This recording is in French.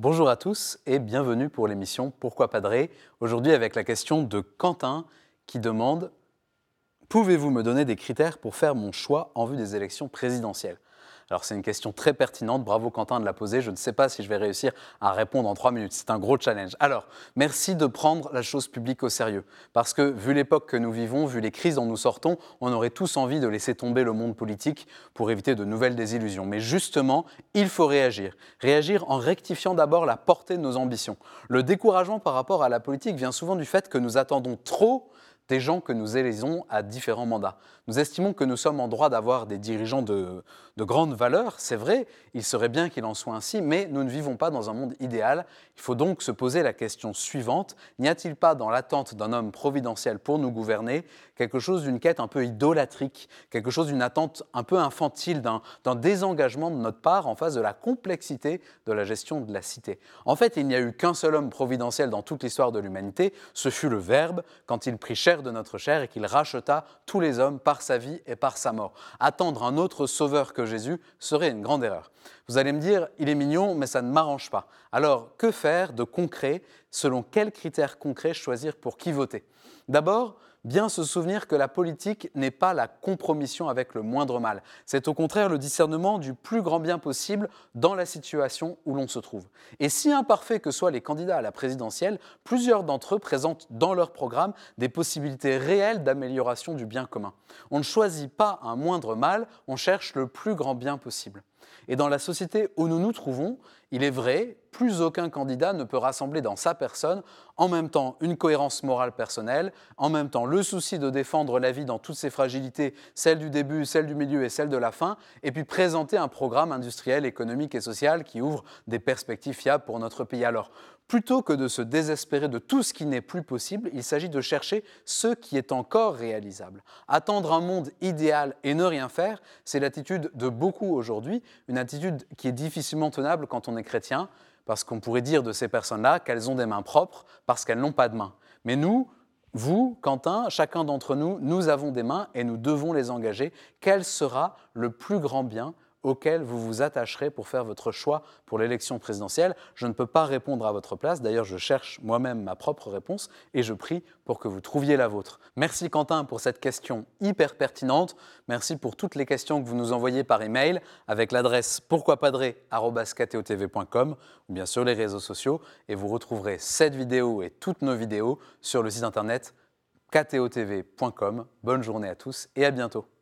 Bonjour à tous et bienvenue pour l'émission Pourquoi Padré Aujourd'hui avec la question de Quentin qui demande Pouvez-vous me donner des critères pour faire mon choix en vue des élections présidentielles? Alors c'est une question très pertinente, bravo Quentin de la poser, je ne sais pas si je vais réussir à répondre en trois minutes, c'est un gros challenge. Alors, merci de prendre la chose publique au sérieux, parce que vu l'époque que nous vivons, vu les crises dont nous sortons, on aurait tous envie de laisser tomber le monde politique pour éviter de nouvelles désillusions. Mais justement, il faut réagir. Réagir en rectifiant d'abord la portée de nos ambitions. Le découragement par rapport à la politique vient souvent du fait que nous attendons trop des gens que nous élisons à différents mandats. Nous estimons que nous sommes en droit d'avoir des dirigeants de, de grande valeur, c'est vrai, il serait bien qu'il en soit ainsi, mais nous ne vivons pas dans un monde idéal. Il faut donc se poser la question suivante, n'y a-t-il pas dans l'attente d'un homme providentiel pour nous gouverner quelque chose d'une quête un peu idolatrique, quelque chose d'une attente un peu infantile, d'un désengagement de notre part en face de la complexité de la gestion de la cité? En fait, il n'y a eu qu'un seul homme providentiel dans toute l'histoire de l'humanité, ce fut le Verbe, quand il prit chair de notre chair et qu'il racheta tous les hommes par sa vie et par sa mort. Attendre un autre sauveur que Jésus serait une grande erreur. Vous allez me dire, il est mignon, mais ça ne m'arrange pas. Alors, que faire de concret Selon quels critères concrets choisir pour qui voter D'abord, bien se souvenir que la politique n'est pas la compromission avec le moindre mal. C'est au contraire le discernement du plus grand bien possible dans la situation où l'on se trouve. Et si imparfaits que soient les candidats à la présidentielle, plusieurs d'entre eux présentent dans leur programme des possibilités réelles d'amélioration du bien commun. On ne choisit pas un moindre mal, on cherche le plus grand bien possible. Et dans la société où nous nous trouvons, il est vrai, plus aucun candidat ne peut rassembler dans sa personne en même temps une cohérence morale personnelle, en même temps le souci de défendre la vie dans toutes ses fragilités, celle du début, celle du milieu et celle de la fin, et puis présenter un programme industriel, économique et social qui ouvre des perspectives fiables pour notre pays. Alors, plutôt que de se désespérer de tout ce qui n'est plus possible, il s'agit de chercher ce qui est encore réalisable. Attendre un monde idéal et ne rien faire, c'est l'attitude de beaucoup aujourd'hui, une attitude qui est difficilement tenable quand on est chrétien, parce qu'on pourrait dire de ces personnes-là qu'elles ont des mains propres parce qu'elles n'ont pas de mains. Mais nous, vous, Quentin, chacun d'entre nous, nous avons des mains et nous devons les engager. Quel sera le plus grand bien auquel vous vous attacherez pour faire votre choix pour l'élection présidentielle. Je ne peux pas répondre à votre place. D'ailleurs, je cherche moi-même ma propre réponse et je prie pour que vous trouviez la vôtre. Merci Quentin pour cette question hyper pertinente. Merci pour toutes les questions que vous nous envoyez par email avec l'adresse pourquoipadré.com ou bien sur les réseaux sociaux. Et vous retrouverez cette vidéo et toutes nos vidéos sur le site internet ktotv.com. Bonne journée à tous et à bientôt.